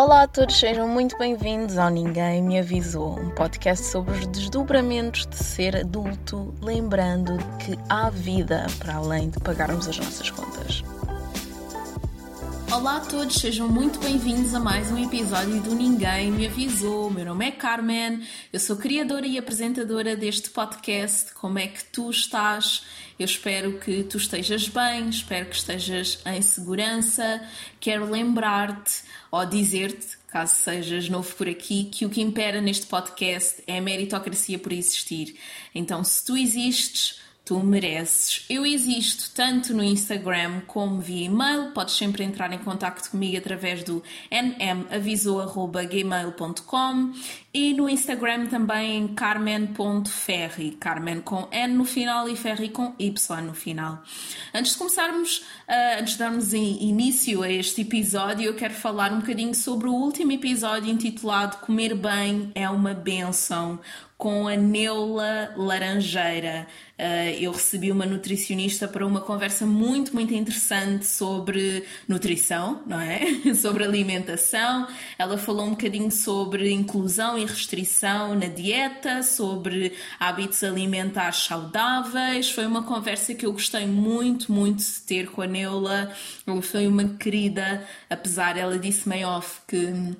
Olá a todos, sejam muito bem-vindos ao Ninguém Me Avisou, um podcast sobre os desdobramentos de ser adulto, lembrando que há vida para além de pagarmos as nossas contas. Olá a todos, sejam muito bem-vindos a mais um episódio do Ninguém Me Avisou. Meu nome é Carmen, eu sou criadora e apresentadora deste podcast. Como é que tu estás? Eu espero que tu estejas bem, espero que estejas em segurança. Quero lembrar-te ou dizer-te, caso sejas novo por aqui, que o que impera neste podcast é a meritocracia por existir. Então, se tu existes, tu mereces. Eu existo tanto no Instagram como via e-mail. Podes sempre entrar em contato comigo através do nmavisou.gmail.com e no Instagram também carmen.ferri. Carmen com N no final e Ferri com Y no final. Antes de começarmos, uh, antes de darmos início a este episódio, eu quero falar um bocadinho sobre o último episódio intitulado Comer Bem é uma Benção com a Neula Laranjeira. Uh, eu recebi uma nutricionista para uma conversa muito, muito interessante sobre nutrição, não é? sobre alimentação. Ela falou um bocadinho sobre inclusão e restrição na dieta, sobre hábitos alimentares saudáveis. Foi uma conversa que eu gostei muito, muito de ter com a Neula. Ela foi uma querida, apesar, ela disse meio off que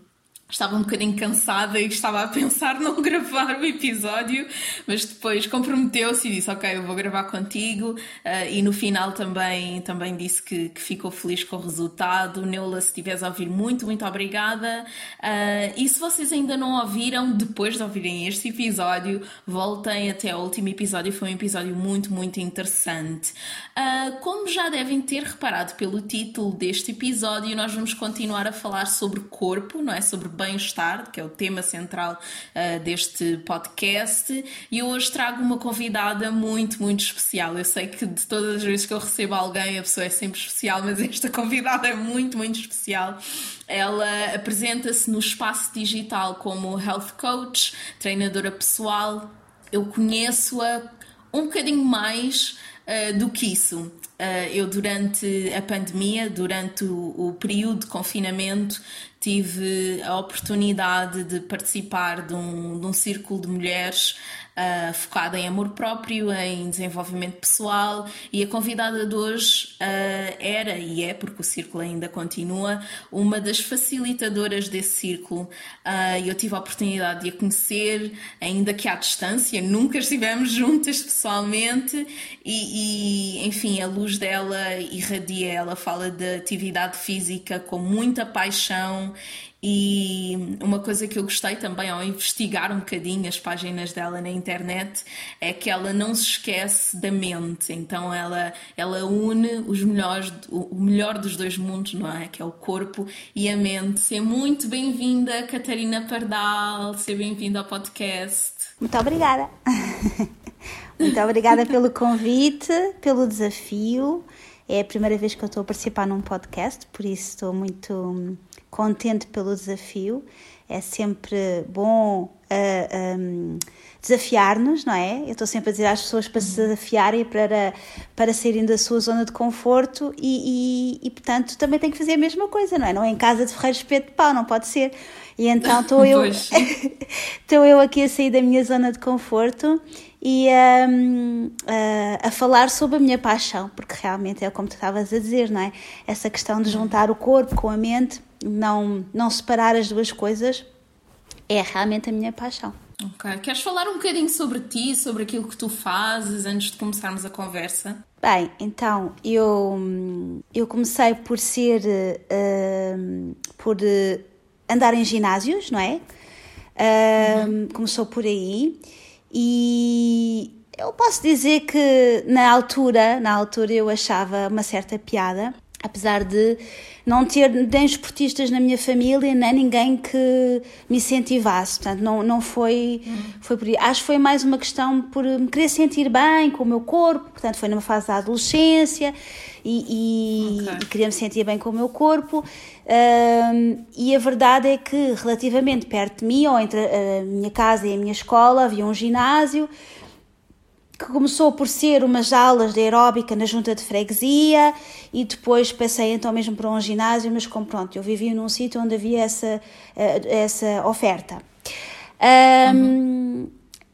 estava um bocadinho cansada e estava a pensar não gravar o episódio, mas depois comprometeu-se e disse: Ok, eu vou gravar contigo. Uh, e no final também, também disse que, que, ficou feliz com o resultado. Neula, se estiveres a ouvir, muito, muito obrigada. Uh, e se vocês ainda não ouviram, depois de ouvirem este episódio, voltem até ao último episódio. Foi um episódio muito, muito interessante. Uh, como já devem ter reparado pelo título deste episódio, nós vamos continuar a falar sobre corpo, não é? Sobre bem-estar, que é o tema central uh, deste podcast, e hoje trago uma convidada muito, muito especial. Eu sei que de todas as vezes que eu recebo alguém, a pessoa é sempre especial, mas esta convidada é muito, muito especial. Ela apresenta-se no espaço digital como health coach, treinadora pessoal. Eu conheço-a um bocadinho mais uh, do que isso. Uh, eu, durante a pandemia, durante o, o, período de confinamento, tive a oportunidade de participar de um, de um círculo de mulheres uh, focada em amor próprio, em desenvolvimento pessoal e a convidada de hoje uh, era e é, porque o círculo ainda continua, uma das facilitadoras desse círculo. Uh, eu tive a oportunidade de a conhecer, ainda que à distância, nunca estivemos juntas pessoalmente e, e enfim, a luz dela irradia, ela fala de atividade física com muita paixão e uma coisa que eu gostei também ao investigar um bocadinho as páginas dela na internet é que ela não se esquece da mente, então ela, ela une os melhores, o melhor dos dois mundos, não é? Que é o corpo e a mente. Seja muito bem-vinda, Catarina Pardal, seja bem-vinda ao podcast. Muito obrigada. muito obrigada pelo convite, pelo desafio. É a primeira vez que eu estou a participar num podcast, por isso estou muito contente pelo desafio. É sempre bom uh, ah, um, desafiar-nos, não é? Eu estou sempre a dizer às pessoas para se desafiarem, para, para saírem da sua zona de conforto e, e, e, portanto, também tem que fazer a mesma coisa, não é? Não é em casa de ferreiro espeto de pau, não pode ser. E então estou eu, estou eu aqui a sair da minha zona de conforto e um, a, a falar sobre a minha paixão, porque realmente é como tu estavas a dizer, não é? Essa questão de juntar o corpo com a mente não, não separar as duas coisas é realmente a minha paixão. Ok. Queres falar um bocadinho sobre ti, sobre aquilo que tu fazes antes de começarmos a conversa? Bem, então eu, eu comecei por ser. Uh, por uh, andar em ginásios, não é? Uh, uhum. Começou por aí e eu posso dizer que na altura, na altura eu achava uma certa piada apesar de não ter nem esportistas na minha família, nem ninguém que me incentivasse. Portanto, não, não foi, uhum. foi por aí. Acho que foi mais uma questão por me querer sentir bem com o meu corpo, portanto, foi numa fase da adolescência e, e, okay. e queria me sentir bem com o meu corpo. Um, e a verdade é que, relativamente perto de mim, ou entre a minha casa e a minha escola, havia um ginásio que começou por ser umas aulas de aeróbica na junta de freguesia e depois passei então mesmo para um ginásio, mas como pronto, eu vivia num sítio onde havia essa, eh, essa oferta. Um, uhum.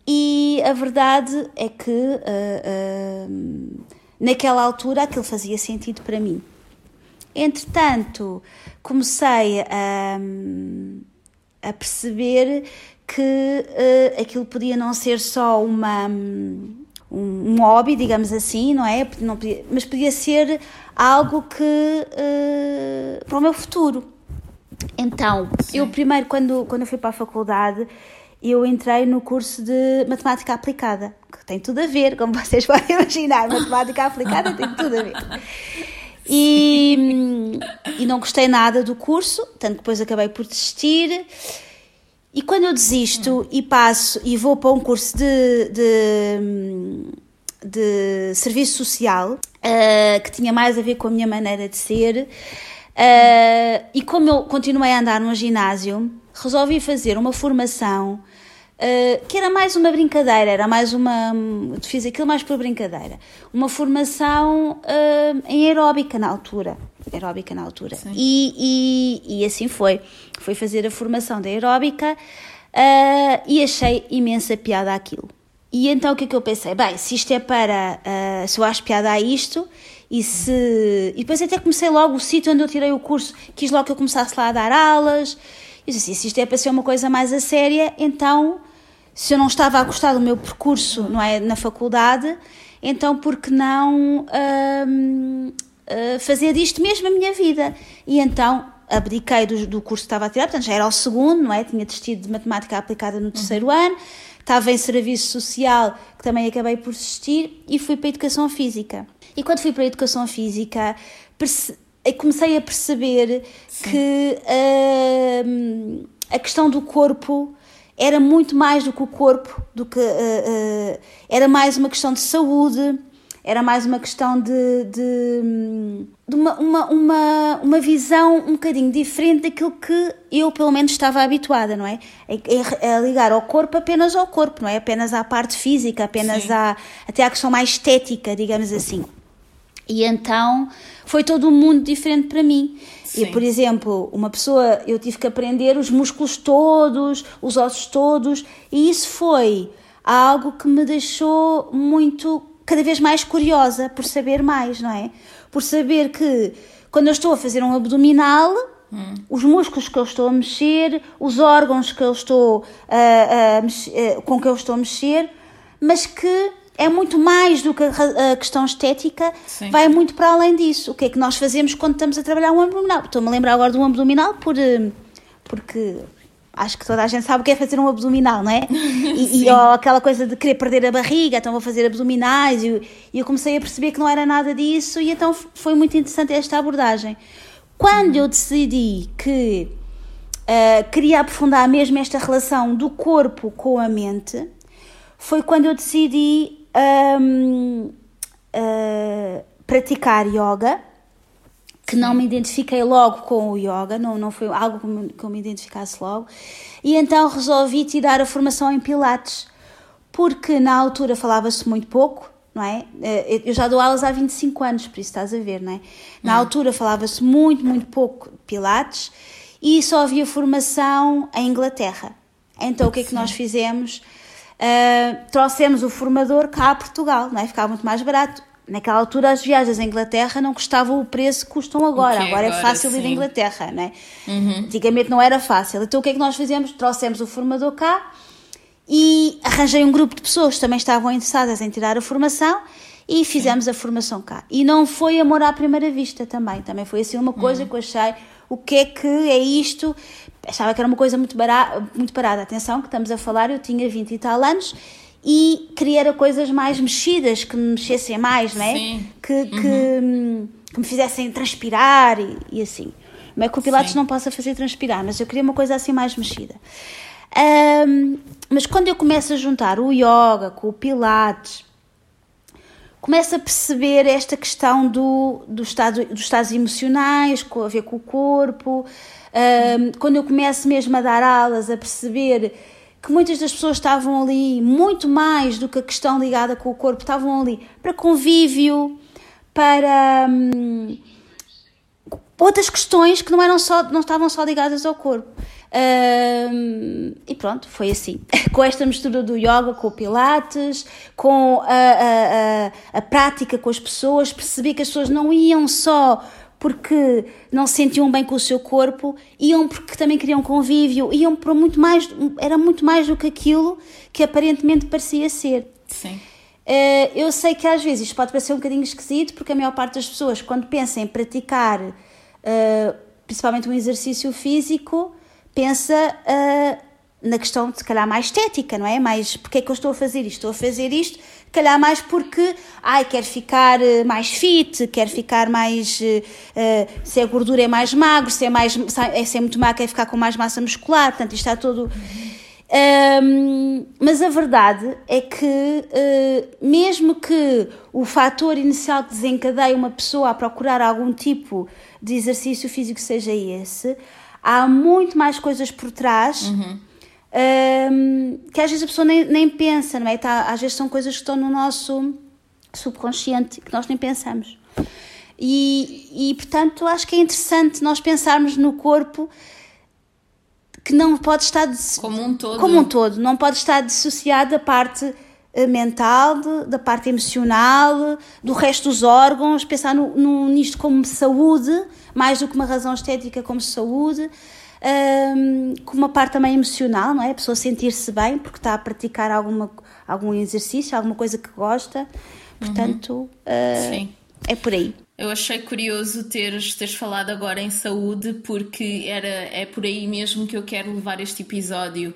E a verdade é que uh, uh, naquela altura aquilo fazia sentido para mim. Entretanto, comecei a, a perceber que uh, aquilo podia não ser só uma um, um hobby, digamos assim, não é? Não podia, mas podia ser algo que uh, para o meu futuro. Então, Sim. eu primeiro, quando, quando eu fui para a faculdade, eu entrei no curso de matemática aplicada, que tem tudo a ver, como vocês podem imaginar, matemática aplicada tem tudo a ver. E, e não gostei nada do curso, tanto que depois acabei por desistir. E quando eu desisto hum. e passo e vou para um curso de, de, de serviço social, uh, que tinha mais a ver com a minha maneira de ser, uh, e como eu continuei a andar no ginásio, resolvi fazer uma formação Uh, que era mais uma brincadeira, era mais uma. Fiz aquilo mais por brincadeira. Uma formação uh, em aeróbica na altura. Aeróbica na altura. E, e, e, assim foi. Fui fazer a formação de aeróbica uh, e achei imensa piada aquilo. E então o que é que eu pensei? Bem, se isto é para. se eu acho piada a isto, e se. E depois até comecei logo o sítio onde eu tirei o curso, quis logo que eu começasse lá a dar aulas. E disse assim, se isto é para ser uma coisa mais a séria, então, se eu não estava a gostar do meu percurso não é, na faculdade, então por que não hum, uh, fazer disto mesmo a minha vida? E então abdiquei do, do curso que estava a tirar, portanto já era o segundo, não é? Tinha desistido de matemática aplicada no terceiro uhum. ano, estava em serviço social, que também acabei por desistir, e fui para a educação física. E quando fui para a educação física, comecei a perceber Sim. que uh, a questão do corpo era muito mais do que o corpo, do que uh, uh, era mais uma questão de saúde, era mais uma questão de, de, de uma, uma, uma, uma, visão um bocadinho diferente daquilo que eu, pelo menos, estava habituada, não é? É, é ligar ao corpo apenas ao corpo, não é? Apenas à parte física, apenas à, até à questão mais estética, digamos assim. E então foi todo um mundo diferente para mim. Sim. E, por exemplo, uma pessoa, eu tive que aprender os músculos todos, os ossos todos, e isso foi algo que me deixou muito, cada vez mais curiosa por saber mais, não é? Por saber que quando eu estou a fazer um abdominal, hum. os músculos que eu estou a mexer, os órgãos que eu estou a, a mexer, com que eu estou a mexer, mas que é muito mais do que a, questão estética, Sim. vai muito para além disso. O que é que nós fazemos quando estamos a trabalhar um abdominal? Estou-me a lembrar agora do um abdominal por, eh, porque acho que toda a gente sabe o que é fazer um abdominal, não é? E, e ó, aquela coisa de querer perder a barriga, então vou fazer abdominais, e, e, eu comecei a perceber que não era nada disso, e então foi muito interessante esta abordagem. Quando eu decidi que uh, queria aprofundar mesmo esta relação do corpo com a mente, foi quando eu decidi um, uh, praticar yoga, que não me identifiquei logo com o yoga, não, não foi algo que, me, que eu me identificasse logo, e então resolvi tirar a formação em Pilates, porque na altura falava-se muito pouco, não é? Eh, eu já dou aulas há 25 anos, por isso estás a ver, não é? Na hum. altura falava-se muito, muito pouco de Pilates e só havia formação em Inglaterra. Então o que é que Sim. nós fizemos? Uh, trouxemos o formador cá a Portugal, não é? ficava muito mais barato. Naquela altura as viagens à Inglaterra não custavam o preço que custam agora. Okay, agora, é agora, é fácil sim. ir à Inglaterra, não é? Uhum. Antigamente não era fácil. Então o que é que nós fizemos? Trouxemos o formador cá e arranjei um grupo de pessoas que também estavam interessadas em tirar a formação e fizemos a formação cá. E não foi amor à primeira vista também. Também foi assim uma coisa uhum. que eu achei o que é que é isto achava que era uma coisa muito, barata, muito parada. Atenção, que estamos a falar, eu tinha 20 e tal anos e queria coisas mais mexidas, que me mexessem mais, não é? Sim. Que, uhum. que, que, me fizessem transpirar e, e, assim. Não é que o Pilates Sim. não possa fazer transpirar, mas eu queria uma coisa assim mais mexida. Um, mas quando eu começo a juntar o yoga com o Pilates, começo a perceber esta questão do, do estado, dos estados emocionais, com a ver com o corpo, quando eu começo mesmo a dar aulas, a perceber que muitas das pessoas estavam ali muito mais do que a questão ligada com o corpo, estavam ali para convívio, para hum, outras questões que não eram só não estavam só ligadas ao corpo. Hum, e pronto, foi assim. com esta mistura do yoga, com o pilates, com a, a, a, a prática com as pessoas, percebi que as pessoas não iam só porque não se sentiam bem com o seu corpo, iam porque também queriam convívio, iam para muito mais, era muito mais do que aquilo que aparentemente parecia ser. Sim. Uh, eu sei que às vezes isto pode parecer um bocadinho esquisito, porque a maior parte das pessoas, quando pensa em praticar uh, principalmente um exercício físico, pensa uh, na questão de se calhar mais estética, não é? Mais porque é que eu estou a fazer isto? Estou a fazer isto calhar mais porque, ai, quero ficar eh, mais fit, quero ficar mais, uh, se a gordura é mais magro, se é, mais, se é muito magro, quer ficar com mais massa muscular, portanto isto está todo... Um, mas a verdade é que, uh, mesmo que o fator inicial que desencadeia uma pessoa a procurar algum tipo de exercício físico seja esse, há muito mais coisas por trás uhum um, que às vezes a pessoa nem, nem pensa, não é? Tá, às vezes são coisas que estão no nosso subconsciente que nós nem pensamos. E, e portanto acho que é interessante nós pensarmos no corpo que não pode estar como um todo, como um todo não pode estar dissociado da parte mental, de, da parte emocional, do resto dos órgãos, pensar no, no, nisto como saúde, mais do que uma razão estética como saúde um, com uma parte também emocional, não é? A pessoa sentir-se bem porque está a praticar alguma, algum exercício, alguma coisa que gosta. Portanto, uhum. uh, é por aí. Eu achei curioso teres, teres falado agora em saúde, porque era, é por aí mesmo que eu quero levar este episódio.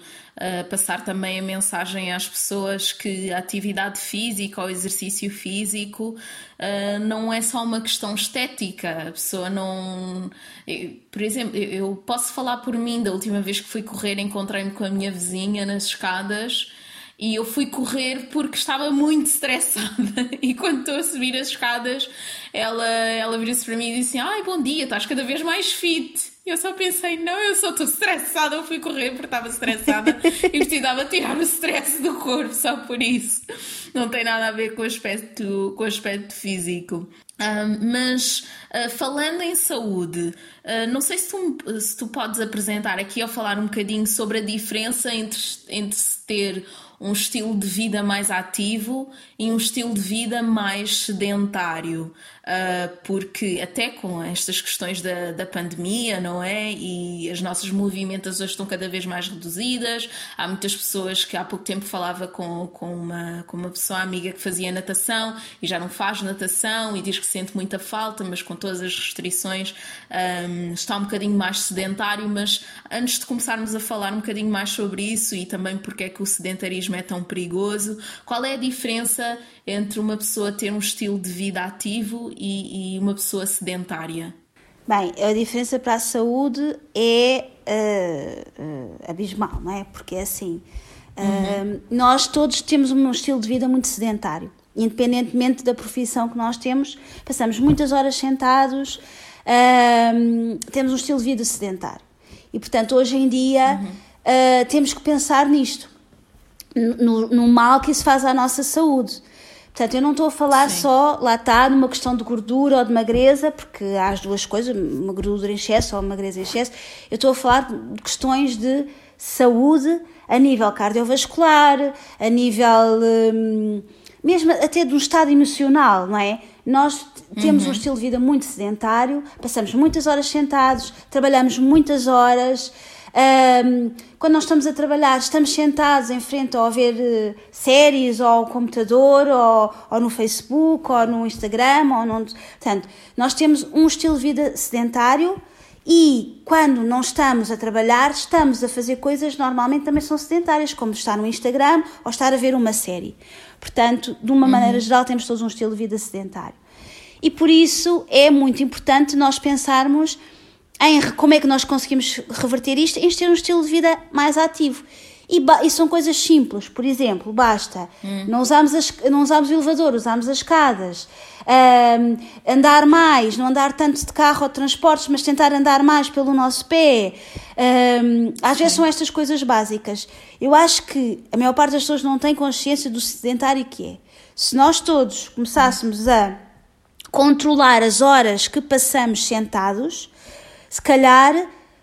Passar também a mensagem às pessoas que a atividade física ou exercício físico uh, não é só uma questão estética. A pessoa não. Eu, por exemplo, eu posso falar por mim, da última vez que fui correr, encontrei-me com a minha vizinha nas escadas e eu fui correr porque estava muito estressada. E quando estou a subir as escadas, ela, ela vira-se para mim e disse: Ai, bom dia, estás cada vez mais fit. E eu só pensei: Não, eu só estou estressada. Eu fui correr porque estava estressada e precisava tirar o stress do corpo, só por isso. Não tem nada a ver com o aspecto, com o aspecto físico. Um, mas uh, falando em saúde, uh, não sei se tu, se tu podes apresentar aqui ou falar um bocadinho sobre a diferença entre, entre se ter um estilo de vida mais ativo e um estilo de vida mais sedentário, porque até com estas questões da, da pandemia, não é? E as nossas movimentações estão cada vez mais reduzidas. Há muitas pessoas que há pouco tempo falava com, com, uma, com uma pessoa amiga que fazia natação e já não faz natação e diz que sente muita falta, mas com todas as restrições um, está um bocadinho mais sedentário. Mas antes de começarmos a falar um bocadinho mais sobre isso e também porque é que o sedentarismo é tão perigoso, qual é a diferença entre uma pessoa ter um estilo de vida ativo e, e uma pessoa sedentária? Bem, a diferença para a saúde é uh, uh, abismal, não é? Porque é assim, uh, uhum. nós todos temos um estilo de vida muito sedentário, independentemente da profissão que nós temos, passamos muitas horas sentados, temos um estilo de vida sedentário. E, portanto, hoje em dia uhum. temos que pensar nisto, no, no mal que isso faz à nossa saúde. Portanto, eu não estou a falar Sim. só, lá está, numa questão de gordura ou de magreza, porque há as duas coisas, uma gordura em excesso ou uma magreza em excesso. Eu estou a falar de questões de saúde a nível cardiovascular, a nível hum, mesmo até do estado emocional, não é? Nós temos uhum. um estilo de vida muito sedentário, passamos muitas horas sentados, trabalhamos muitas horas. Um, quando nós estamos a trabalhar, estamos sentados em frente a ver uh, séries ou ao computador ou, ou, no Facebook ou no Instagram ou no, portanto, nós temos um estilo de vida sedentário e quando não estamos a trabalhar, estamos a fazer coisas normalmente também são sedentárias, como estar no Instagram ou estar a ver uma série. Portanto, de uma uhum. maneira geral, temos todos um estilo de vida sedentário. E por isso é muito importante nós pensarmos em como é que nós conseguimos reverter isto, em ter um estilo de vida mais ativo. E, e, são coisas simples, por exemplo, basta hum. não, usarmos as, não usarmos o elevador, usarmos as escadas, um, andar mais, não andar tanto de carro ou de transportes, mas tentar andar mais pelo nosso pé. Um, às Sim. vezes são estas coisas básicas. Eu acho que a maior parte das pessoas não tem consciência do sedentário que é. Se nós todos começássemos a controlar as horas que passamos sentados, se calhar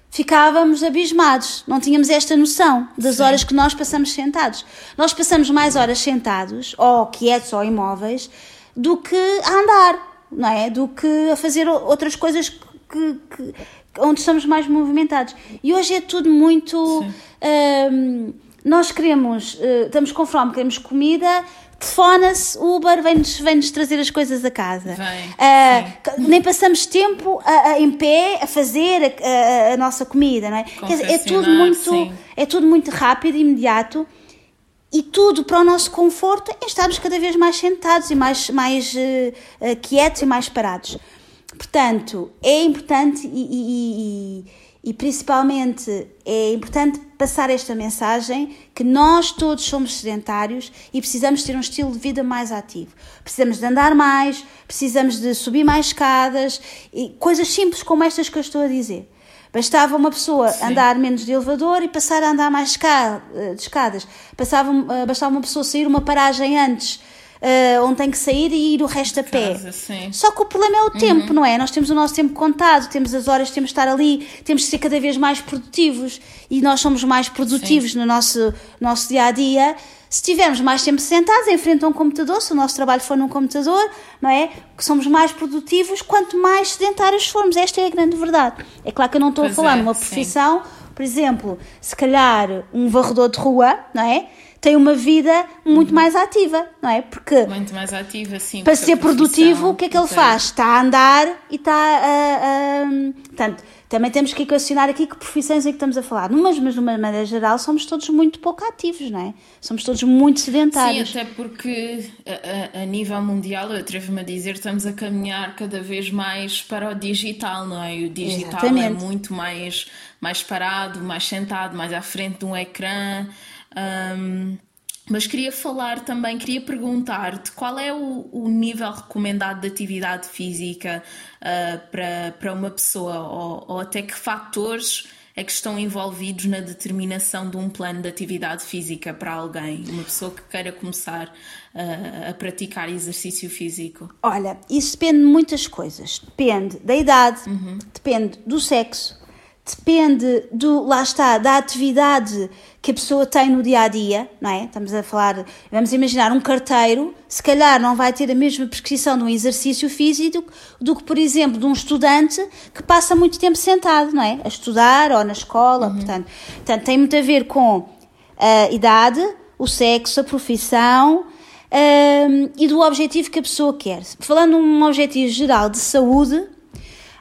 ficávamos abismados, não tínhamos esta noção das Sim. horas que nós passamos sentados. Nós passamos mais horas sentados, ou quietos ou imóveis, do que a andar, não é? Do que a fazer outras coisas que, que onde estamos mais movimentados. E hoje é tudo muito. Hum, nós queremos, uh, estamos com fome, queremos comida, telefona-se, Uber vem-nos vem -nos trazer as coisas a casa. Uh, nem passamos tempo a, a, em pé a fazer a, a, nossa comida, não é? Quer dizer, é tudo muito, é tudo muito rápido, imediato e tudo para o nosso conforto é estarmos cada vez mais sentados e mais, mais uh, quietos e mais parados. Portanto, é importante e, e, e e principalmente é importante passar esta mensagem que nós todos somos sedentários e precisamos ter um estilo de vida mais ativo. Precisamos de andar mais, precisamos de subir mais escadas e coisas simples como estas que eu estou a dizer. Bastava uma pessoa Sim. andar menos de elevador e passar a andar mais de escadas. Passava, eh, bastava uma pessoa sair uma paragem antes uh, onde tem que sair e ir o resto a pé. Casa, Só que o problema é o tempo, uhum. não é? Nós temos o nosso tempo contado, temos as horas, temos de estar ali, temos de ser cada vez mais produtivos e nós somos mais produtivos sim. no nosso, nosso dia a dia. Se tivermos mais tempo sentados em frente a um computador, se o nosso trabalho for num computador, não é? Que somos mais produtivos quanto mais sedentários formos. Esta é a grande verdade. É claro que eu não estou pois a falar é, numa profissão, sim. por exemplo, se calhar um varredor de rua, não é? Tem uma vida muito uhum. mais ativa, não é? Porque muito mais ativa, sim. Para ser produtivo, o que é que ele faz? Está a andar e está a. a portanto, também temos que equacionar aqui que profissões é que estamos a falar. Mas, mas de uma maneira geral, somos todos muito pouco ativos, não é? Somos todos muito sedentários. Sim, até porque a, a, a nível mundial, eu atrevo-me a dizer, estamos a caminhar cada vez mais para o digital, não é? E o digital é Exatamente. é muito mais, mais parado, mais sentado, mais à frente de um ecrã. Um, mas queria falar também, queria perguntar-te qual é o, o, nível recomendado de atividade física uh, para, para uma pessoa ou, ou, até que fatores é que estão envolvidos na determinação de um plano de atividade física para alguém, uma pessoa que queira começar uh, a praticar exercício físico? Olha, isso depende de muitas coisas. Depende da idade, uhum. depende do sexo, depende do, lá está, da atividade que a pessoa tem no dia a dia, não é? Estamos a falar, vamos imaginar um carteiro, se calhar não vai ter a mesma prescrição de um exercício físico do que, por exemplo, de um estudante que passa muito tempo sentado, não é? A estudar ou na escola, uhum. portanto, portanto, tem muito a ver com a idade, o sexo, a profissão, um, e do objetivo que a pessoa quer. Falando num objetivo geral de saúde,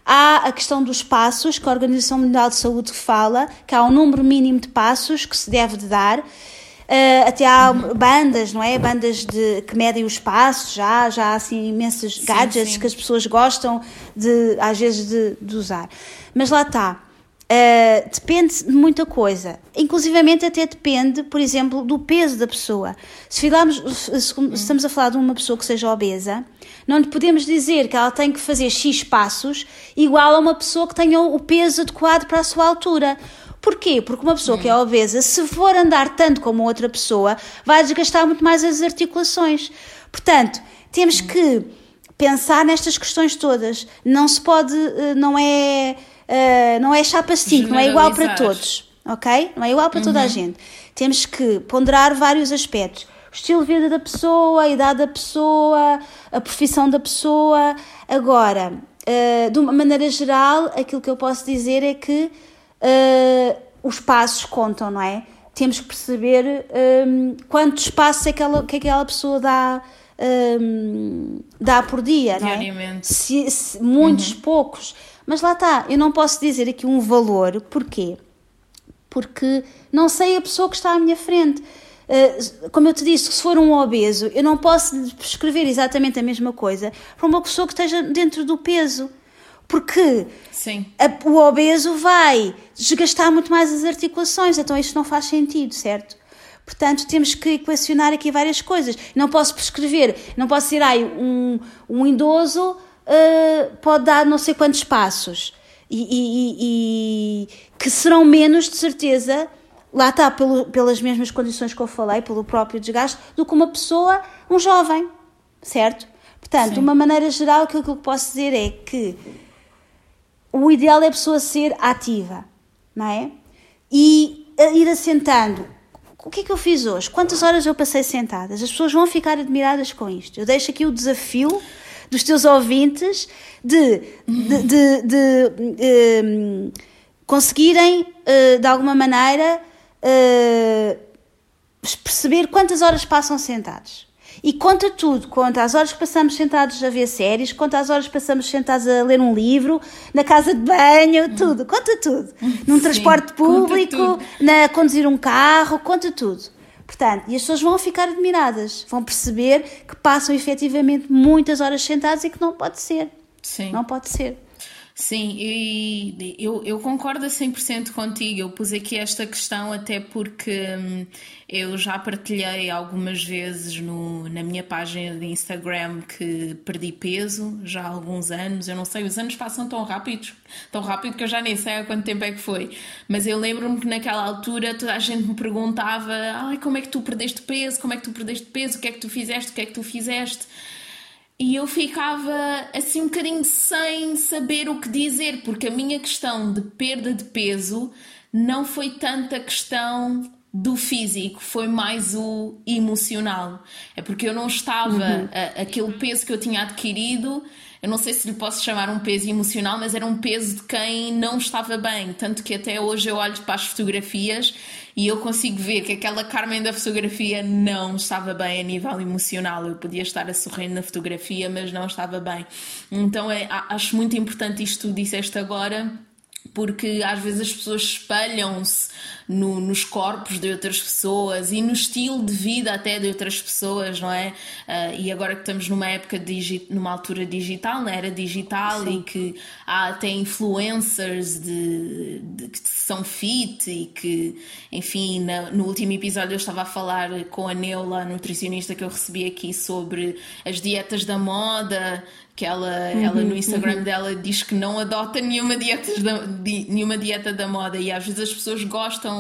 Há a questão dos passos, que a Organização Mundial de Saúde fala, que há um número mínimo de passos que se deve de dar. Uh, até há bandas, não é? Bandas de, que medem os passos, já, já há assim imensos sim, gadgets sim. que as pessoas gostam de, às vezes, de, de usar. Mas lá está. Uh, depende de muita coisa. Inclusivamente até depende, por exemplo, do peso da pessoa. Se, falamos, se, se estamos a falar de uma pessoa que seja obesa, não lhe podemos dizer que ela tem que fazer X passos igual a uma pessoa que tenha o peso adequado para a sua altura. Porquê? Porque uma pessoa que é obesa, se for andar tanto como outra pessoa, vai desgastar muito mais as articulações. Portanto, temos que pensar nestas questões todas. Não se pode, eh, não é, eh, não é chapa-stick, não é igual para todos, ok? Não é igual para toda a uhum. gente. Temos que ponderar vários aspectos o estilo de vida da pessoa, a idade da pessoa, a profissão da pessoa. Agora, uh, de uma maneira geral, aquilo que eu posso dizer é que uh, os passos contam, não é? Temos que perceber um, eh, quantos passos é que aquela, que aquela pessoa dá. Um, dá por dia, não é? Se, se, muitos, uhum. poucos. Mas lá está, eu não posso dizer aqui um valor, porquê? Porque não sei a pessoa que está à minha frente. Eh, como eu te disse, se for um obeso, eu não posso prescrever exatamente a mesma coisa para uma pessoa que esteja dentro do peso. Porque a, o obeso vai desgastar muito mais as articulações, então isto não faz sentido, certo? Portanto, temos que equacionar aqui várias coisas. Não posso prescrever, não posso dizer, ai, um, um idoso uh, pode dar não sei quantos passos. E, e, e, que serão menos, de certeza, lá está, pelo, pelas mesmas condições que eu falei, pelo próprio desgaste, do que uma pessoa, um jovem, certo? Portanto, de uma maneira geral, aquilo que eu posso dizer é que o ideal é a pessoa ser ativa, não é? E ir assentando o que é que eu fiz hoje? Quantas horas eu passei sentadas? As pessoas vão ficar admiradas com isto. Eu deixo aqui o desafio dos teus ouvintes de, de, de, de um, conseguirem, uh, de alguma maneira, uh, perceber quantas horas passam sentados. E conta tudo, conta as horas que passamos sentados a ver séries, conta as horas que passamos sentados a ler um livro, na casa de banho, tudo, conta tudo. Num Sim, transporte público, na conduzir um carro, conta tudo. Portanto, e as pessoas vão ficar admiradas, vão perceber que passam efetivamente muitas horas sentadas e que não pode ser. Sim. Não pode ser. Sim, e eu, eu concordo a 100% contigo. Eu pus aqui esta questão até porque hum, eu já partilhei algumas vezes no, na minha página de Instagram que perdi peso já há alguns anos. Eu não sei, os anos passam tão rápidos, tão rápido que eu já nem sei há quanto tempo é que foi. Mas eu lembro-me que naquela altura toda a gente me perguntava: Ai, como é que tu perdeste peso? Como é que tu perdeste peso? O que é que tu fizeste? O que é que tu fizeste? E eu ficava assim um bocadinho sem saber o que dizer, porque a minha questão de perda de peso não foi tanta questão do físico, foi mais o emocional. É porque eu não estava, uhum. a, aquele peso que eu tinha adquirido, eu não sei se lhe posso chamar um peso emocional, mas era um peso de quem não estava bem. Tanto que até hoje eu olho para as fotografias e eu consigo ver que aquela Carmen da fotografia não estava bem a nível emocional. Eu podia estar a sorrir na fotografia, mas não estava bem. Então é, acho muito importante isto que tu disseste agora porque às vezes as pessoas espelham-se no, nos corpos de outras pessoas e no estilo de vida até de outras pessoas, não é? Uh, e agora que estamos numa época, digi numa altura digital, na era digital, Sim. e que há até influencers de, de, que são fit e que, enfim, na, no último episódio eu estava a falar com a Neula, a nutricionista que eu recebi aqui, sobre as dietas da moda que ela, uhum, ela no Instagram uhum. dela diz que não adota nenhuma dieta, da, di, nenhuma dieta da moda e às vezes as pessoas gostam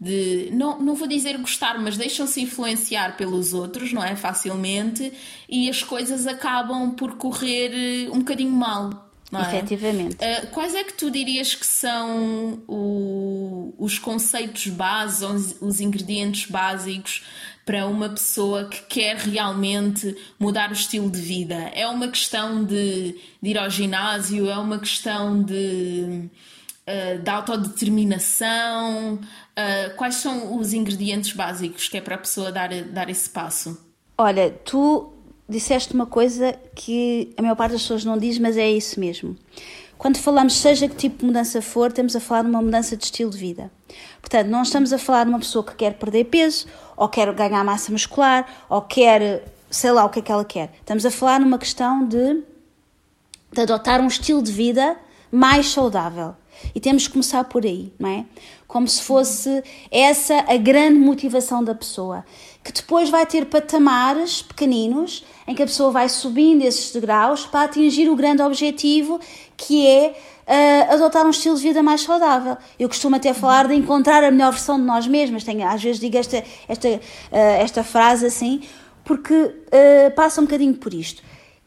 de, não, não vou dizer gostar, mas deixam-se influenciar pelos outros, não é? Facilmente e as coisas acabam por correr eh, um bocadinho mal. Não é? Efetivamente. Uh, quais é que tu dirias que são o, os conceitos básicos, os, os ingredientes básicos para uma pessoa que quer realmente mudar o estilo de vida? É uma questão de, de ir ao ginásio? É uma questão de, uh, de autodeterminação? Uh, quais são os ingredientes básicos que é para a pessoa dar, dar esse passo? Olha, tu disseste uma coisa que a maior parte das pessoas não diz, mas é isso mesmo. Quando falamos seja que tipo de mudança for, estamos a falar de uma mudança de estilo de vida. Portanto, não estamos a falar de uma pessoa que quer perder peso, ou quer ganhar massa muscular, ou quer, sei lá o que é que ela quer. Estamos a falar numa questão de, de adotar um estilo de vida mais saudável. E temos que começar por aí, não é? Como se fosse essa a grande motivação da pessoa. Que depois vai ter patamares pequeninos em que a pessoa vai subindo esses degraus para atingir o grande objetivo que é uh, adotar um estilo de vida mais saudável. Eu costumo até falar de encontrar a melhor versão de nós mesmos. Tenho, às vezes digo esta, esta, uh, esta frase assim, porque uh, passa um bocadinho por isto.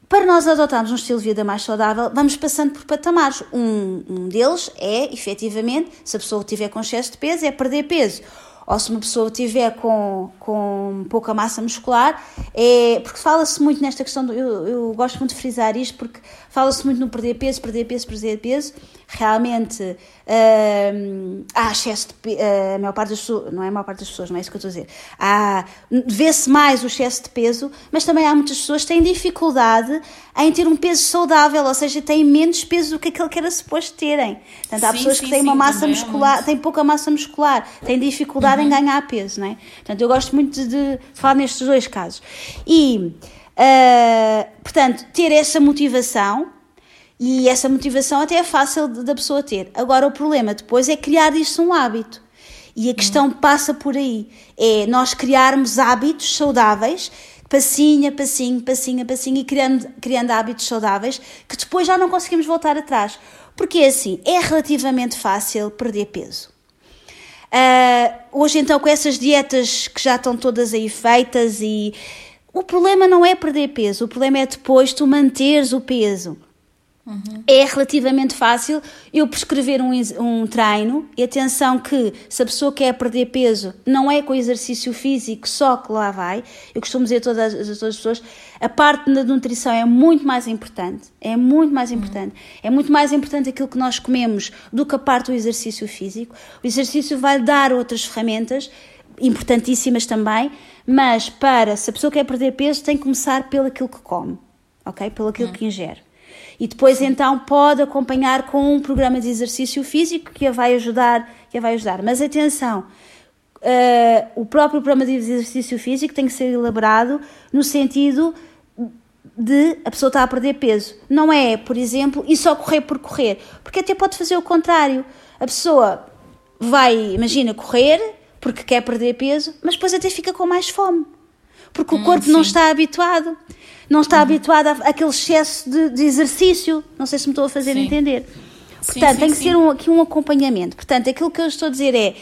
Para nós adotarmos um estilo de vida mais saudável, vamos passando por patamares. Um, um deles é, efetivamente, se a pessoa tiver com excesso de peso, é perder peso ou se uma pessoa tiver com, com pouca massa muscular, é porque fala-se muito nesta questão, do, eu, eu gosto muito de frisar isto, porque fala-se muito no perder peso, perder peso, perder peso, realmente uh, há excesso de uh, a maior parte das pessoas, não é a maior parte das pessoas, não é isso que eu estou a dizer, há, vê-se mais o excesso de peso, mas também há muitas pessoas que têm dificuldade em ter um peso saudável, ou seja, têm menos peso do que aquele que era suposto terem. Portanto, há sim, pessoas sim, que têm sim, uma massa muscular, têm pouca massa muscular, têm dificuldade uhum. em ganhar peso, não é? Portanto, eu gosto muito de, de falar nestes dois casos. E, uh, portanto, ter essa motivação E essa motivação até é fácil da pessoa ter. Agora, o problema depois é criar isso um hábito. E a questão passa por aí. É nós criarmos hábitos saudáveis, passinho a passinho, passinho a passinho, e criando, criando hábitos saudáveis que depois já não conseguimos voltar atrás. Porque assim, é relativamente fácil perder peso. Uh, hoje, então, com essas dietas que já estão todas aí feitas, e o problema não é perder peso, o problema é depois tu manteres o peso. Uhum. É relativamente fácil eu prescrever um, um treino e atenção que se a pessoa quer perder peso não é com exercício físico só que lá vai, eu costumo dizer a todas, a todas as pessoas, a parte da nutrição é muito mais importante, é muito mais importante, uhum. é muito mais importante aquilo que nós comemos do que a parte do exercício físico. O exercício vai dar outras ferramentas importantíssimas também, mas para, se a pessoa quer perder peso tem que começar pelo aquilo que come, ok? Pelo aquilo uhum. que ingere e depois então pode acompanhar com um programa de exercício físico que a vai ajudar, que vai ajudar. Mas atenção, uh, o próprio programa de exercício físico tem que ser elaborado no sentido de a pessoa estar a perder peso. Não é, por exemplo, e só correr por correr, porque até pode fazer o contrário. A pessoa vai, imagina, correr porque quer perder peso, mas depois até fica com mais fome, porque o hum, corpo não está habituado não está uhum. habituada àquele excesso de, de, exercício. Não sei se me estou a fazer sim. entender. Portanto, sim, sim, tem que ser um, aqui um acompanhamento. Portanto, aquilo que eu estou a dizer é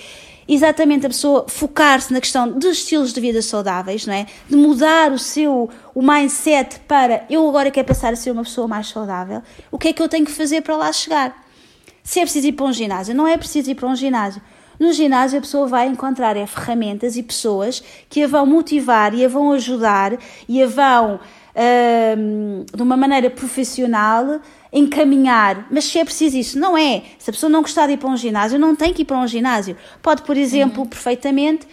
exatamente a pessoa focar-se na questão dos estilos de vida saudáveis, não é? De mudar o seu o mindset para eu agora quero passar a ser uma pessoa mais saudável. O que é que eu tenho que fazer para lá chegar? Se é preciso ir para um ginásio, não é preciso ir para um ginásio. No ginásio a pessoa vai encontrar é, ferramentas e pessoas que a vão motivar e a vão ajudar e a vão de uma maneira profissional, encaminhar. Mas se é preciso isso, não é. Se a pessoa não gostar de ir para um ginásio, não tem que ir para um ginásio. Pode, por exemplo, uhum. perfeitamente,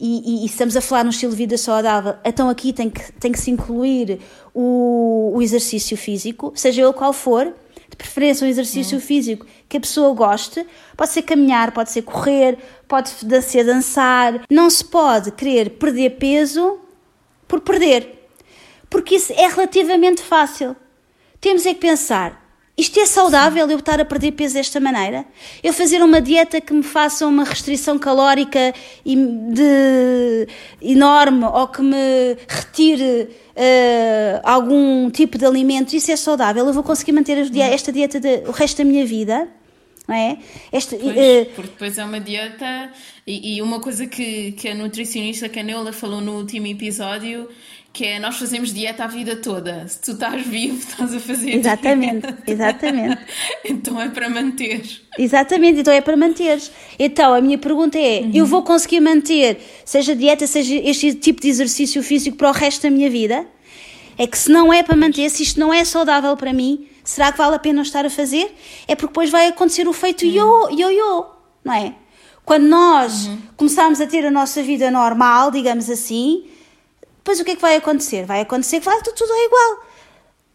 e, e, e, estamos a falar no estilo de vida saudável, então aqui tem que, tem que se incluir o, o exercício físico, seja ele qual for, de preferência um exercício uhum. físico que a pessoa goste, pode ser caminhar, pode ser correr, pode ser dançar. Não se pode querer perder peso por perder porque isso é relativamente fácil. Temos é que pensar: isto é saudável eu estar a perder peso desta maneira? Eu fazer uma dieta que me faça uma restrição calórica de, enorme ou que me retire uh, algum tipo de alimento, isso é saudável? Eu vou conseguir manter esta dieta de, o resto da minha vida? Não é? Pois, uh, porque depois é uma dieta e, e, uma coisa que, que a nutricionista Canela falou no último episódio que é nós fazemos dieta a vida toda. Se tu estás vivo, estás a fazer Exatamente, dieta. exatamente. então é para manter. Exatamente, então é para manter. Então a minha pergunta é: uhum. eu vou conseguir manter, seja dieta, seja este tipo de exercício físico para o resto da minha vida? É que se não é para manter, se isto não é saudável para mim, será que vale a pena estar a fazer? É porque depois vai acontecer o feito uhum. yo-yo, não é? Quando nós uhum. começarmos a ter a nossa vida normal, digamos assim, depois o que é que vai acontecer? Vai acontecer que vai tudo, tudo é igual.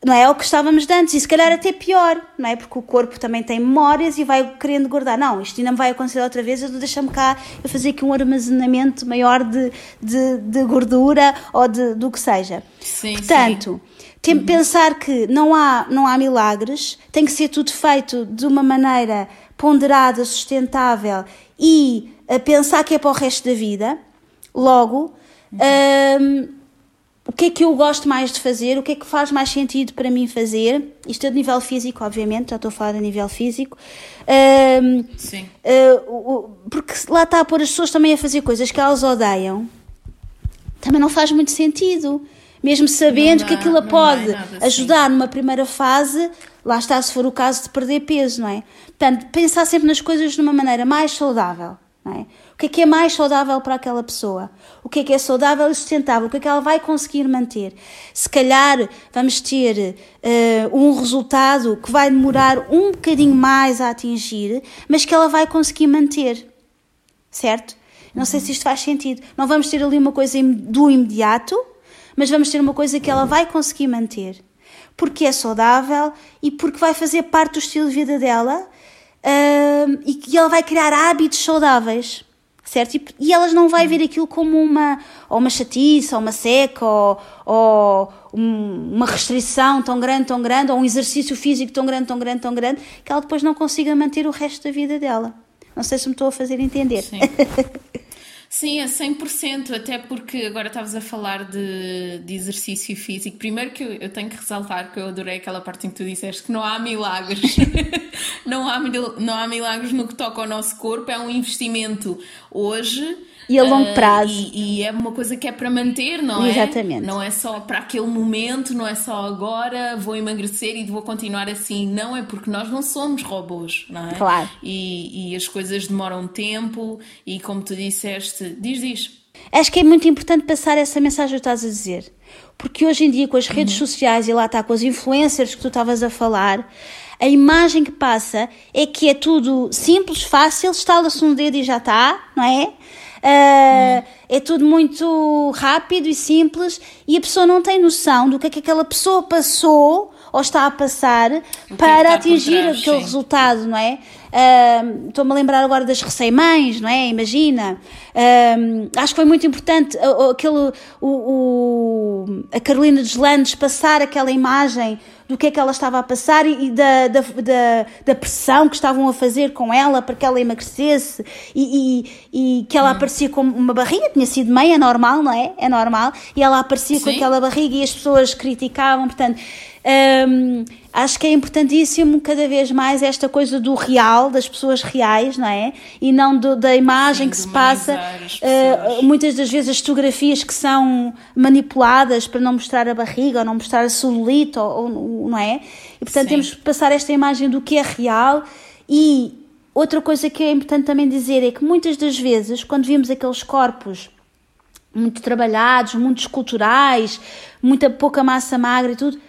Não é o que estávamos de antes, e se calhar até pior, não é? Porque o corpo também tem memórias e vai querendo guardar. Não, isto ainda me vai acontecer outra vez, eu deixa-me cá eu fazer aqui um armazenamento maior de, de, de gordura ou de, do que seja. Sim, Portanto, sim. tem que pensar que não há, não há milagres, tem que ser tudo feito de uma maneira ponderada, sustentável e a pensar que é para o resto da vida. Logo, uhum. hum, o que é que eu gosto mais de fazer, o que é que faz mais sentido para mim fazer, isto é de nível físico, obviamente, já estou a falar a nível físico. Um, Sim. Uh, porque lá está a pôr as pessoas também a fazer coisas que elas odeiam, também não faz muito sentido. Mesmo sabendo dá, que aquilo pode nada, ajudar sim. numa primeira fase, lá está, se for o caso de perder peso, não é? Portanto, pensar sempre nas coisas de uma maneira mais saudável, é? O que é que é mais saudável para aquela pessoa? O que é que é saudável e sustentável? O que é que ela vai conseguir manter? Se calhar vamos ter uh, um resultado que vai demorar um bocadinho mais a atingir, mas que ela vai conseguir manter. Certo? Não sei se isto faz sentido. Não vamos ter ali uma coisa do imediato, mas vamos ter uma coisa que ela vai conseguir manter. Porque é saudável e porque vai fazer parte do estilo de vida dela uh, e que ela vai criar hábitos saudáveis certo? E, e elas não vai ver aquilo como uma, ou uma chatice, ou uma seca, ou, ou, um, uma restrição tão grande, tão grande, ou um exercício físico tão grande, tão grande, tão grande, que ela depois não consiga manter o resto da vida dela. Não sei se me estou a fazer entender. Sim. Sim, é 100%, até porque agora estavas a falar de, de exercício físico. Primeiro que eu, eu, tenho que ressaltar que eu adorei aquela parte em que tu disseste que não há milagres. não, há, não há milagres no que toca ao nosso corpo, é um investimento hoje e a longo ah, prazo. Uh, e, e, é uma coisa que é para manter, não é? Exatamente. Não é só para aquele momento, não é só agora vou emagrecer e vou continuar assim. Não, é porque nós não somos robôs, não é? Claro. E, e as coisas demoram tempo e como tu disseste, diz, diz. Acho que é muito importante passar essa mensagem que estás a dizer. Porque hoje em dia, com as redes uhum. sociais e lá está, com os influencers que tu estavas a falar, a imagem que passa é que é tudo simples, fácil, estala-se um dedo e já está, não é? Uh, é tudo muito rápido e simples e a pessoa não tem noção do que é que aquela pessoa passou ou está a passar para atingir trás, aquele sim. resultado, não é? Uh, Estou-me a lembrar agora das recém-mães, não é? Imagina. Uh, acho que foi muito importante aquele, o, o, a Carolina dos Landes passar aquela imagem do que é que ela estava a passar e, da, da, da, da, pressão que estavam a fazer com ela para que ela emagrecesse e, e, e que ela hum. aparecia com uma barriga, tinha sido meia, é normal, não é? É normal, e ela aparecia Sim. com aquela barriga e as pessoas criticavam, portanto. Um, acho que é importantíssimo cada vez mais esta coisa do real, das pessoas reais, não é? E não do, da imagem Sim, que se passa. Uh, muitas das vezes as fotografias que são manipuladas para não mostrar a barriga ou não mostrar a celulite, ou, ou, não é? E portanto Sim. temos que passar esta imagem do que é real e. Outra coisa que é importante também dizer é que muitas das vezes, quando vimos aqueles corpos muito trabalhados, muito esculturais, muita pouca massa magra e tudo,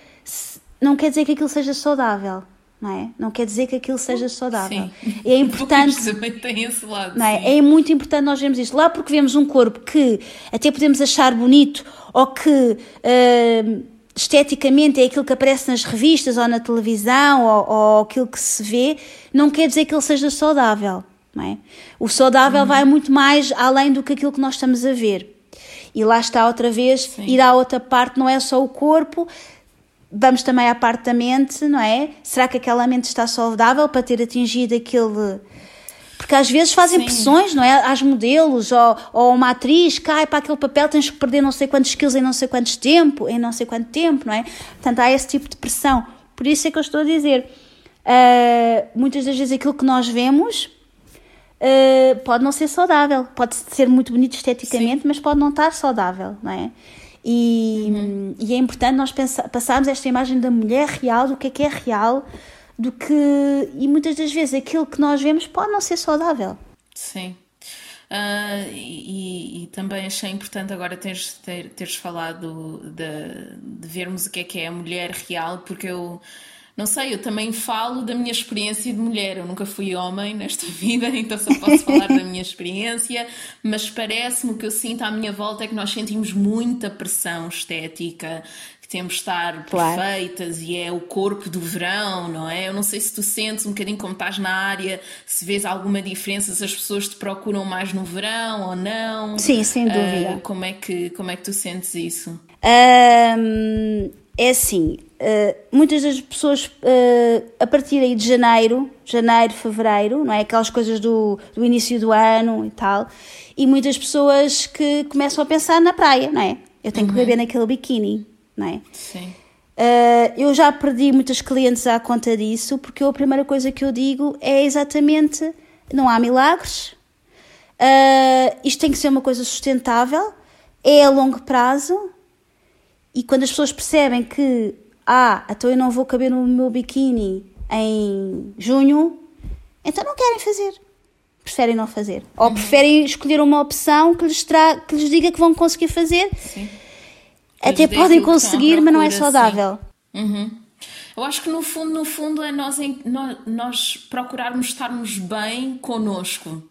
não quer dizer que aquilo seja saudável. Não, é? não quer dizer que aquilo seja saudável. Sim. É importante. também tem esse lado. Não é? é muito importante nós vermos isto. Lá porque vemos um corpo que até podemos achar bonito ou que uh, esteticamente é aquilo que aparece nas revistas ou na televisão ou, ou aquilo que se vê, não quer dizer que ele seja saudável. Não é? O saudável uhum. vai muito mais além do que aquilo que nós estamos a ver. E lá está outra vez, Sim. ir à outra parte, não é só o corpo, vamos também à parte da mente, não é? Será que aquela mente está saudável para ter atingido aquele. Porque às vezes fazem Sim. pressões, não é? Às modelos, ou, ou uma atriz cai para aquele papel, tens que perder não sei quantos quilos em não sei quantos tempo, em não sei quanto tempo, não é? Portanto, há esse tipo de pressão. Por isso é que eu estou a dizer, uh, muitas das vezes aquilo que nós vemos uh, pode não ser saudável, pode ser muito bonito esteticamente, Sim. mas pode não estar saudável, não é? E, uhum. e é importante nós passarmos esta imagem da mulher real, do que é que é real, do que. E muitas das vezes aquilo que nós vemos pode não ser saudável. Sim. Uh, e, e, também achei importante agora teres, ter, teres falado de, de vermos o que é que é a mulher real, porque eu não sei, eu também falo da minha experiência de mulher. Eu nunca fui homem nesta vida, então só posso falar da minha experiência, mas parece-me que eu sinto à minha volta é que nós sentimos muita pressão estética, que temos de estar claro. perfeitas e é o corpo do verão, não é? Eu não sei se tu sentes um bocadinho como estás na área, se vês alguma diferença, se as pessoas te procuram mais no verão ou não. Sim, sem dúvida. Uh, como, é que, como é que tu sentes isso? Um, é assim, uh, muitas das pessoas uh, a partir aí de janeiro, janeiro, fevereiro, não é? Aquelas coisas do, do início do ano e tal, e muitas pessoas que começam a pensar na praia, não é? Eu tenho uhum. que beber naquele biquíni, não é? Sim. Uh, eu já perdi muitas clientes à conta disso, porque a primeira coisa que eu digo é exatamente: não há milagres, uh, isto tem que ser uma coisa sustentável, é a longo prazo, e quando as pessoas percebem que, ah, então eu não vou caber no meu biquíni em junho, então não querem fazer. Preferem não fazer. Ou uhum. preferem escolher uma opção que lhes, tra que lhes diga que vão conseguir fazer. Sim. Até podem conseguir, mas não é saudável. Uhum. Eu acho que no fundo, no fundo é nós, nós, nós procurarmos estarmos bem connosco.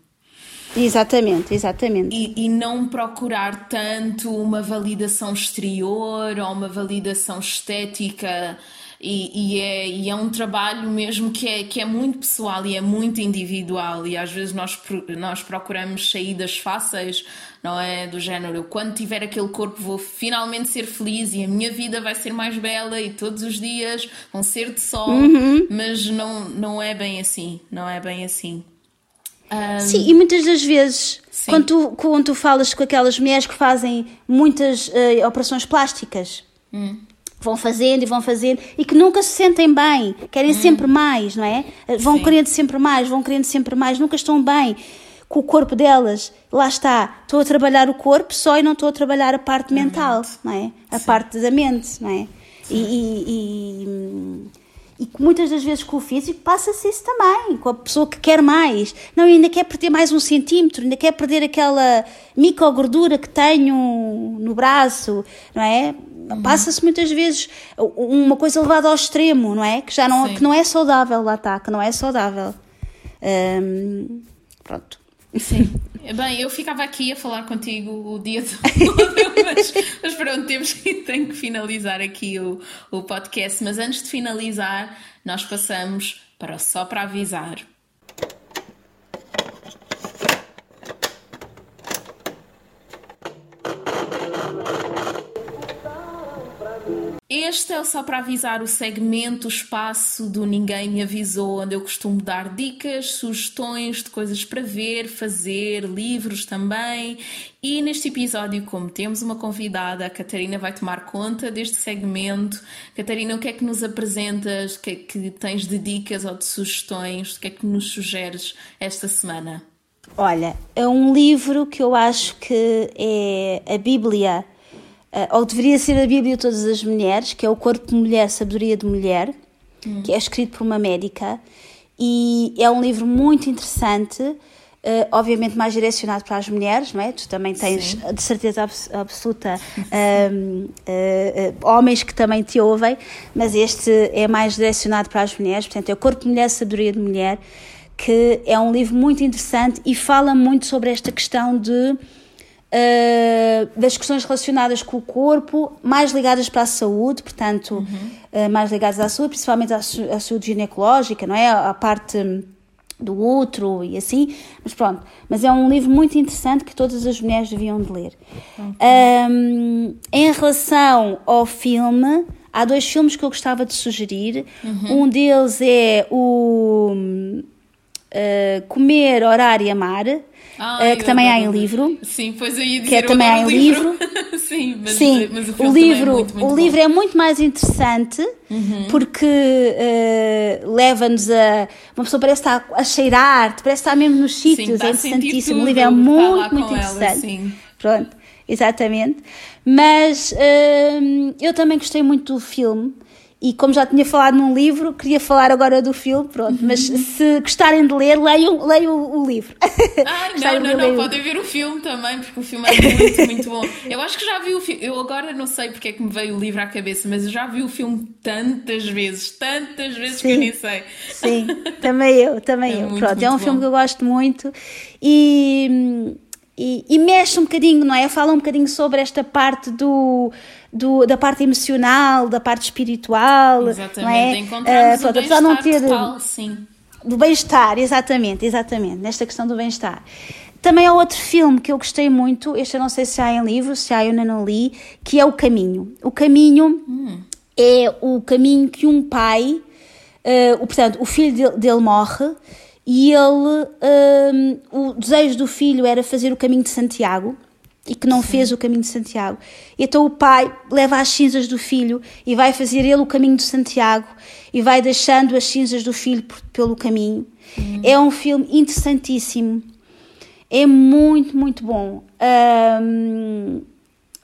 Exatamente, exatamente. E, e, não procurar tanto uma validação exterior ou uma validação estética E, e, é, e é um trabalho mesmo que é, que é muito pessoal e é muito individual. E às vezes nós, nós procuramos saídas fáceis, não é? Do género, eu quando tiver aquele corpo vou finalmente ser feliz e a minha vida vai ser mais bela e todos os dias vão ser de sol. Uhum. Mas não, não é bem assim. Não é bem assim. Um... Sim, e muitas das vezes, quando tu, quando tu falas com aquelas mulheres que fazem muitas uh, operações plásticas. Hum vão fazendo e vão fazendo e que nunca se sentem bem, querem hum. sempre mais, não é? Vão Sim. querendo sempre mais, vão querendo sempre mais, nunca estão bem com o corpo delas. Lá está, estou a trabalhar o corpo só e não estou a trabalhar a parte mental, não é? A Sim. parte da mente, não é? E, e, e, e, muitas das vezes com o físico passa-se isso também, com a pessoa que quer mais. Não, ainda quer perder mais um centímetro, ainda quer perder aquela micro gordura que tenho no braço, não é? Uhum. Passa-se muitas vezes uma coisa levada ao extremo, não é? Que já não, que não é saudável, lá está, que não é saudável. Hum, pronto. Sim. Bem, eu ficava aqui a falar contigo o dia todo, mas, mas pronto, temos que, tenho que finalizar aqui o, o podcast. Mas antes de finalizar, nós passamos para só para avisar. Este é só para avisar o segmento, o espaço do Ninguém Me Avisou, onde eu costumo dar dicas, sugestões de coisas para ver, fazer, livros também. E neste episódio, como temos uma convidada, a Catarina vai tomar conta deste segmento. Catarina, o que é que nos apresentas? O que é que tens de dicas ou de sugestões? O que é que nos sugeres esta semana? Olha, é um livro que eu acho que é a Bíblia ou deveria ser a Bíblia de todas as mulheres, que é o Corpo de Mulher, Sabedoria de Mulher, hum. que é escrito por uma médica, e é um livro muito interessante, uh, obviamente mais direcionado para as mulheres, não é? Tu também tens, Sim. de certeza absoluta, uh, homens que também te ouvem, mas este é mais direcionado para as mulheres, portanto é o Corpo de Mulher, Sabedoria de Mulher, que é um livro muito interessante e fala muito sobre esta questão de uh, das questões relacionadas com o corpo, mais ligadas para a saúde, portanto, uhum. uh, mais ligadas à saúde, principalmente à, à, saúde ginecológica, não é? A parte do útero e assim, mas pronto. Mas é um livro muito interessante que todas as mulheres deviam de ler. Okay. Um, em relação ao filme, há dois filmes que eu gostava de sugerir. Uhum. Um deles é o uh, Comer, Orar e Amar, Ai, uh, que também há em livro. Sim, pois eu ia dizer que é também há em livro. Sim, mas, Sim, mas o, o livro, é muito, muito o livro é muito mais interessante uhum. porque uh, leva-nos a uma pessoa parece estar a cheirar, parece estar mesmo nos sítios, é interessantíssimo. O livro é muito, muito interessante. Ela, Pronto, exatamente. Mas eu também gostei muito do filme. E como já tinha falado num livro, queria falar agora do filme, pronto. Mas se gostarem de ler, leiam, leiam o, o livro. Ah, não, não, não, podem ver o filme também, porque o filme é muito, muito bom. Eu acho que já vi o filme, eu agora não sei porque é que me veio o livro à cabeça, mas eu já vi o filme tantas vezes, tantas vezes sim, que eu nem sei. Sim, também eu, também é eu. Muito, pronto, muito é um bom. filme que eu gosto muito e, e, e mexe um bocadinho, não é? Fala um bocadinho sobre esta parte do do, da parte emocional, da parte espiritual. Exatamente, não é? uh, pronto, apesar não ter total, sim. Do bem-estar, exatamente, exatamente, nesta questão do bem-estar. Também há outro filme que eu gostei muito, este eu não sei se há em livro, se há eu não li, que é O Caminho. O Caminho hum. é o caminho que um pai, uh, portanto, o filho dele, dele morre e ele, uh, o desejo do filho era fazer o caminho de Santiago e que não Sim. fez o caminho de Santiago. Então o pai leva as cinzas do filho e vai fazer ele o caminho de Santiago e vai deixando as cinzas do filho por, pelo caminho. Uhum. É um filme interessantíssimo. É muito, muito bom. Um,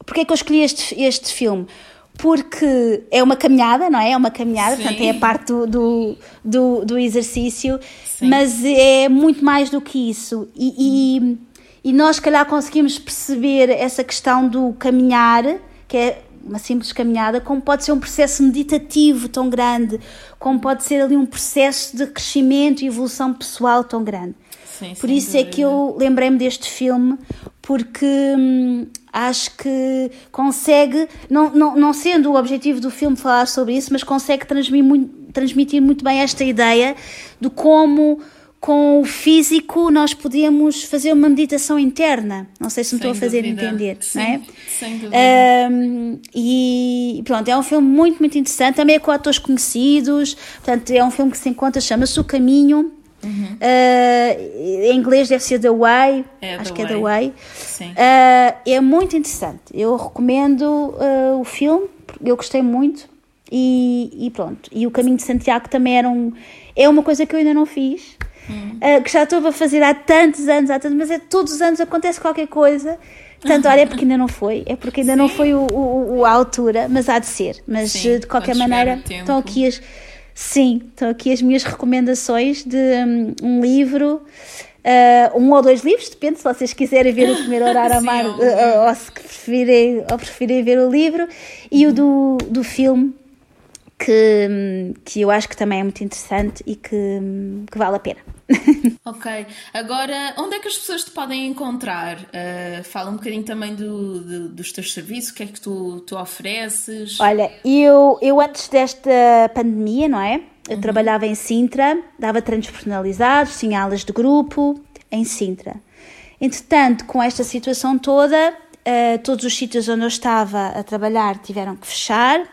Porquê é que eu escolhi este, este filme? Porque é uma caminhada, não é? É uma caminhada, Sim. portanto é a parte do, do, do, do exercício, Sim. mas é muito mais do que isso. E, e e nós, se calhar, conseguimos perceber essa questão do caminhar, que é uma simples caminhada, como pode ser um processo meditativo tão grande, como pode ser ali um processo de crescimento e evolução pessoal tão grande. Sim, Por isso é que dúvida. eu lembrei-me deste filme, porque hum, acho que consegue, não, não, não sendo o objetivo do filme falar sobre isso, mas consegue transmitir muito, transmitir muito bem esta ideia de como com o físico nós podemos fazer uma meditação interna. Não sei se me Sem estou a fazer dúvida. entender, Sim, não é? sem dúvida. Um, e pronto, é um filme muito, muito interessante. Também é com atores conhecidos. Portanto, é um filme que se encontra, chama-se O Caminho. Uh, em inglês deve ser The Way. É Acho The que é The Way. Way. Uh, é muito interessante. Eu recomendo uh, o filme. Eu gostei muito. E, e pronto. E o Caminho de Santiago também era um, é uma coisa que eu ainda não fiz. Uh, que já estou a fazer há tantos anos, há tantos, mas é todos os anos acontece qualquer coisa. Portanto, olha, é porque ainda não foi, é porque ainda não foi o, o- a altura, mas há de ser. Mas Sim, de qualquer maneira, estão aqui as. Sim, estão aqui as minhas recomendações de um, um livro, uh, um ou dois livros, depende se vocês quiserem ver o primeiro horário a Sim, mar, ou um uh, ou se preferirem, ou preferirem ver o livro, e o do, do filme, que, que eu acho que também é muito interessante e que, que vale a pena. Ok, agora onde é que as pessoas te podem encontrar? Uh, fala um bocadinho também do, do- dos teus serviços, o que é que tu, tu ofereces? Olha, eu, eu antes desta pandemia, não é? Eu trabalhava em Sintra, dava treinos personalizados, tinha aulas de grupo em Sintra. Entretanto, com esta situação toda, eh, todos os sítios onde eu estava a trabalhar tiveram que fechar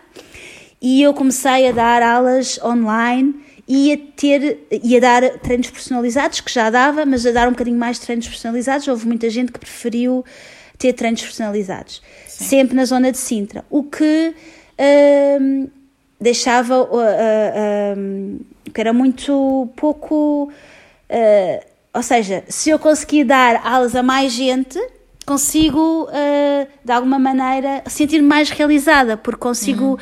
e eu comecei a dar aulas online e a ter e a dar treinos personalizados que já dava, mas a dar um bocadinho mais de treinos personalizados. Houve muita gente que preferiu ter treinos personalizados, sempre na zona de Sintra, o que hum, deixava uh, uh, um, que era muito pouco, uh, ou seja, se eu conseguir dar aulas a mais gente consigo uh, de alguma maneira sentir-me mais realizada porque consigo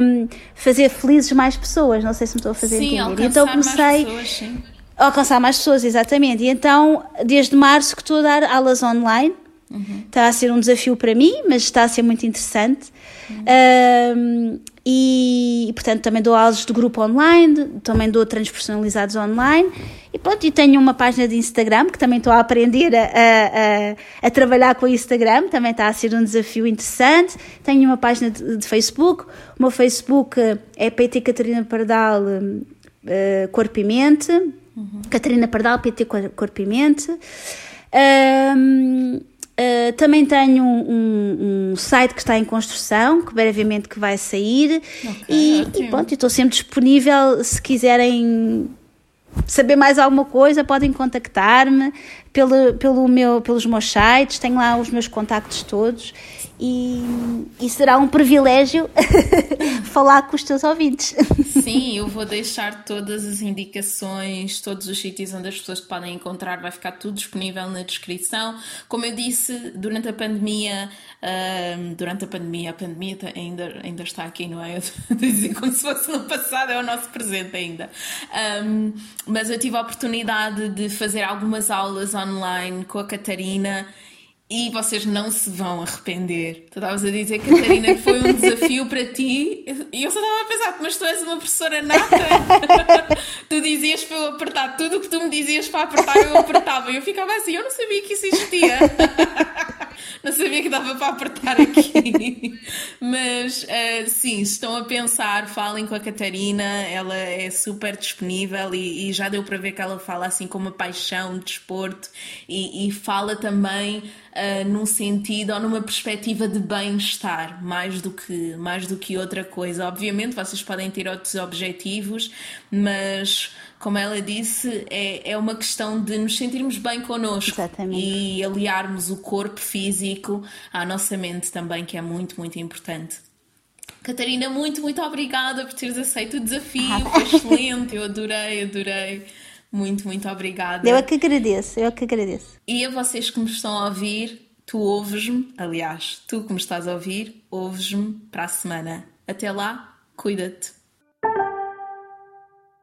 um, fazer felizes mais pessoas. Não sei se me estou a fazer Sim, entender. Então mais comecei pessoas, sim. a alcançar mais pessoas exatamente. E então desde março que estou a dar aulas online. Está a ser um desafio para mim mas está a ser muito interessante. Um, e, e, portanto também dou aulas de grupo online também dou treinos personalizados online e pronto, e tenho uma página de Instagram que também estou a aprender a, a, a, trabalhar com o Instagram, também está a ser um desafio interessante. Tenho uma página de, de Facebook, o meu Facebook é PT Catarina Pardal uh, Corpo e Mente, Catarina Pardal PT Cor- Corpo e Mente. Um, Uh, também tenho um, um site que está em construção, que brevemente que vai sair. e, ótimo. e pronto, estou sempre disponível se quiserem saber mais alguma coisa, podem contactar-me pelo, pelo meu, pelos meus sites, tenho lá os meus contactos todos e, e será um privilégio falar com os teus ouvintes. Sim, eu vou deixar todas as indicações, todos os sítios onde as pessoas te podem encontrar, vai ficar tudo disponível na descrição. Como eu disse, durante a pandemia, durante a pandemia, a pandemia tá- ainda, ainda está aqui, não é? Dizer como se fosse no passado, é o nosso presente ainda. Ahm, mas eu tive a oportunidade de fazer algumas aulas online com a Catarina. E vocês não se vão arrepender. Tu estavas a dizer, Catarina, que foi um desafio para ti. E eu só estava a pensar, mas tu és uma professora nata. tu dizias para eu apertar tudo o que tu me dizias para apertar, eu apertava. E eu ficava assim, eu não sabia que isso existia. não sabia que dava para apertar aqui. Mas uh, sim, se estão a pensar, falem com a Catarina, ela é super disponível e, e já deu para ver que ela fala assim com uma paixão de desporto e, e fala também uh, num sentido ou numa perspectiva de bem-estar, mais do que mais do que outra coisa. Obviamente, vocês podem ter outros objetivos, mas como ela disse, é, é uma questão de nos sentirmos bem connosco Exatamente. e aliarmos o corpo físico à nossa mente também, que é muito, muito importante. Catarina, muito, muito obrigada por teres aceito o desafio, foi excelente, eu adorei, adorei. Muito, muito obrigada. Eu é que agradeço, eu é que agradeço. E a vocês que me estão a ouvir, tu ouves-me, aliás, tu que me estás a ouvir, ouves-me para a semana. Até lá, cuida-te.